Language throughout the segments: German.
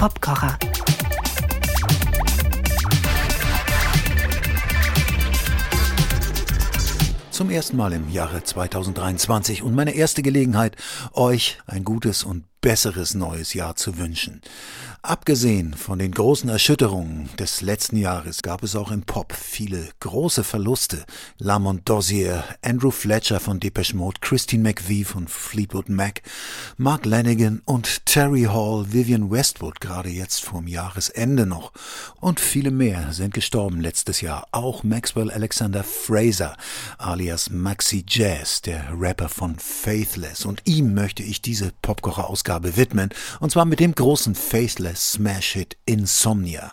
Popkocher. Zum ersten Mal im Jahre 2023 und meine erste Gelegenheit, euch ein gutes und besseres neues Jahr zu wünschen. Abgesehen von den großen Erschütterungen des letzten Jahres gab es auch im Pop viele große Verluste. Lamont Dozier, Andrew Fletcher von Depeche Mode, Christine McVie von Fleetwood Mac, Mark Lanigan und Terry Hall, Vivian Westwood gerade jetzt vorm Jahresende noch. Und viele mehr sind gestorben letztes Jahr. Auch Maxwell Alexander Fraser, alias Maxi Jazz, der Rapper von Faithless. Und ihm möchte ich diese Popkocher-Ausgabe widmen. Und zwar mit dem großen Faithless Smash-Hit Insomnia.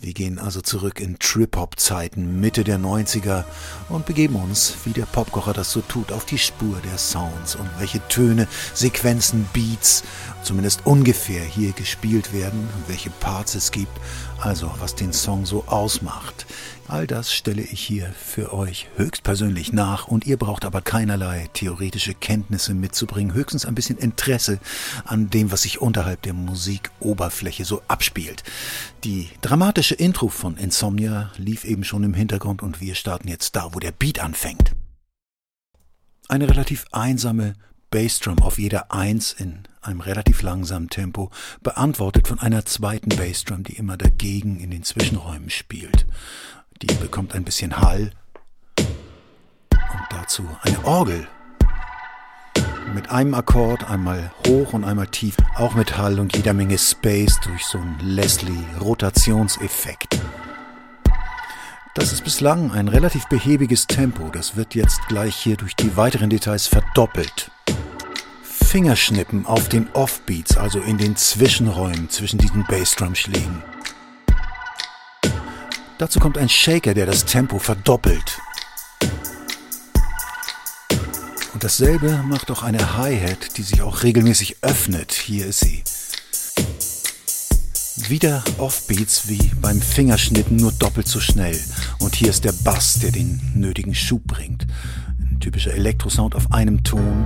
Wir gehen also zurück in Trip-Hop-Zeiten Mitte der 90er und begeben uns, wie der Popkocher das so tut, auf die Spur der Sounds und welche Töne, Sequenzen, Beats, zumindest ungefähr hier gespielt werden, welche Parts es gibt, also was den Song so ausmacht. All das stelle ich hier für euch höchstpersönlich nach und ihr braucht aber keinerlei theoretische Kenntnisse mitzubringen, höchstens ein bisschen Interesse an dem, was sich unterhalb der Musikoberfläche so abspielt. Die dramatische Intro von Insomnia lief eben schon im Hintergrund und wir starten jetzt da, wo der Beat anfängt. Eine relativ einsame Bassdrum auf jeder Eins in einem relativ langsamen Tempo, beantwortet von einer zweiten Bassdrum, die immer dagegen in den Zwischenräumen spielt. Die bekommt ein bisschen Hall. Und dazu eine Orgel. Mit einem Akkord, einmal hoch und einmal tief, auch mit Hall und jeder Menge Space durch so einen Leslie-Rotationseffekt. Das ist bislang ein relativ behäbiges Tempo, das wird jetzt gleich hier durch die weiteren Details verdoppelt. Fingerschnippen auf den Offbeats, also in den Zwischenräumen zwischen diesen Bassdrum-Schlägen. Dazu kommt ein Shaker, der das Tempo verdoppelt. Und dasselbe macht auch eine Hi-Hat, die sich auch regelmäßig öffnet. Hier ist sie. Wieder Offbeats wie beim Fingerschnitten, nur doppelt so schnell. Und hier ist der Bass, der den nötigen Schub bringt. Ein typischer Elektrosound auf einem Ton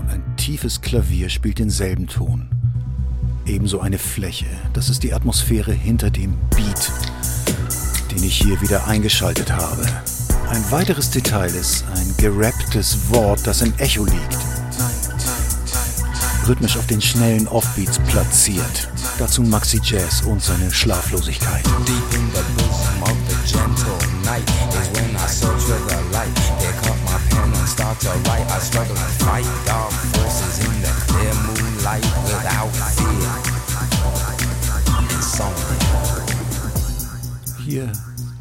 und ein tiefes Klavier spielt denselben Ton. Ebenso eine Fläche. Das ist die Atmosphäre hinter dem Beat den ich hier wieder eingeschaltet habe. Ein weiteres Detail ist ein gerapptes Wort, das im Echo liegt. Rhythmisch auf den schnellen Offbeats platziert. Dazu Maxi Jazz und seine Schlaflosigkeit. Deep in the Hier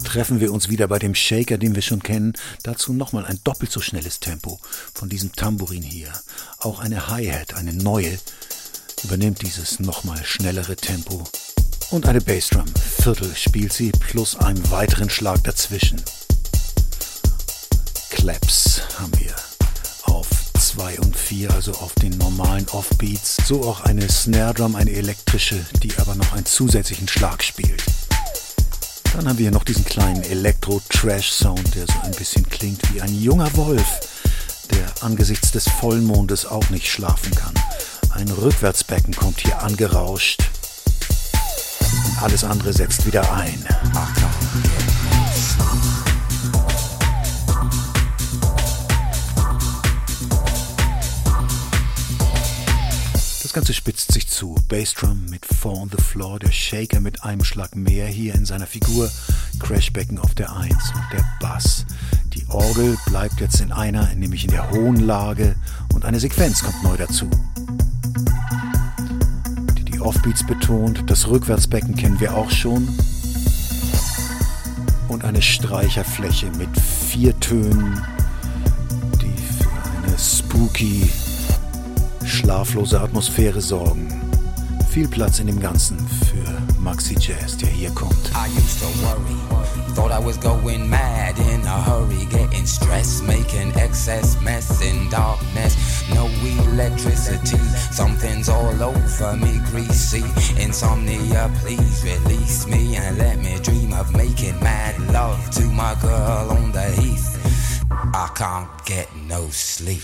treffen wir uns wieder bei dem Shaker, den wir schon kennen. Dazu nochmal ein doppelt so schnelles Tempo von diesem Tambourin hier. Auch eine Hi-Hat, eine neue, übernimmt dieses nochmal schnellere Tempo. Und eine Bassdrum, Viertel spielt sie, plus einen weiteren Schlag dazwischen. Claps haben wir auf 2 und 4, also auf den normalen Offbeats. So auch eine Snare Drum, eine elektrische, die aber noch einen zusätzlichen Schlag spielt. Dann haben wir hier noch diesen kleinen Elektro-Trash-Sound, der so ein bisschen klingt wie ein junger Wolf, der angesichts des Vollmondes auch nicht schlafen kann. Ein Rückwärtsbecken kommt hier angerauscht. Und alles andere setzt wieder ein. Ach, Das Ganze spitzt sich zu. Bassdrum mit Four on the Floor, der Shaker mit einem Schlag mehr hier in seiner Figur, Crashbecken auf der 1 und der Bass. Die Orgel bleibt jetzt in einer, nämlich in der hohen Lage und eine Sequenz kommt neu dazu. Die die Offbeats betont, das Rückwärtsbecken kennen wir auch schon. Und eine Streicherfläche mit vier Tönen, die für eine spooky schlaflose Atmosphäre sorgen. Viel Platz in dem Ganzen für Maxi Jazz, der hier kommt. I used to worry, thought I was going mad in a hurry, getting stressed, making excess mess in darkness. No electricity, something's all over me, greasy. Insomnia, please release me and let me dream of making mad love to my girl on the heath. I can't get no sleep.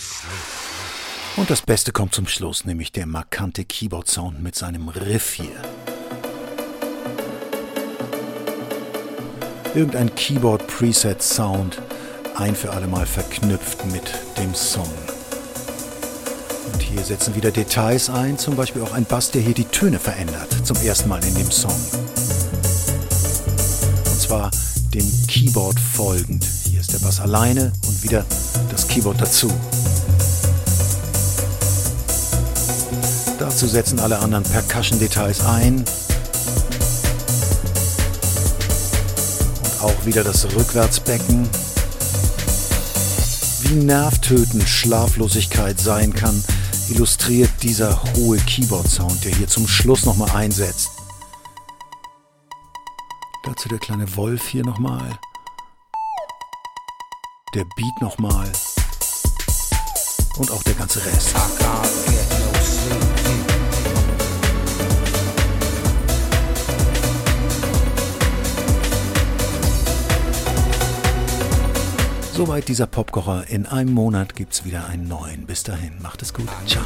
Und das Beste kommt zum Schluss, nämlich der markante Keyboard-Sound mit seinem Riff hier. Irgendein Keyboard-Preset-Sound, ein für alle Mal verknüpft mit dem Song. Und hier setzen wieder Details ein, zum Beispiel auch ein Bass, der hier die Töne verändert, zum ersten Mal in dem Song. Und zwar dem Keyboard folgend. Hier ist der Bass alleine und wieder das Keyboard dazu. Dazu setzen alle anderen Percussion-Details ein. Und auch wieder das Rückwärtsbecken. Wie nervtötend Schlaflosigkeit sein kann, illustriert dieser hohe Keyboard-Sound, der hier zum Schluss nochmal einsetzt. Dazu der kleine Wolf hier nochmal. Der Beat nochmal. Und auch der ganze Rest. Soweit dieser Popkocher. In einem Monat gibt's wieder einen neuen. Bis dahin, macht es gut. Ciao.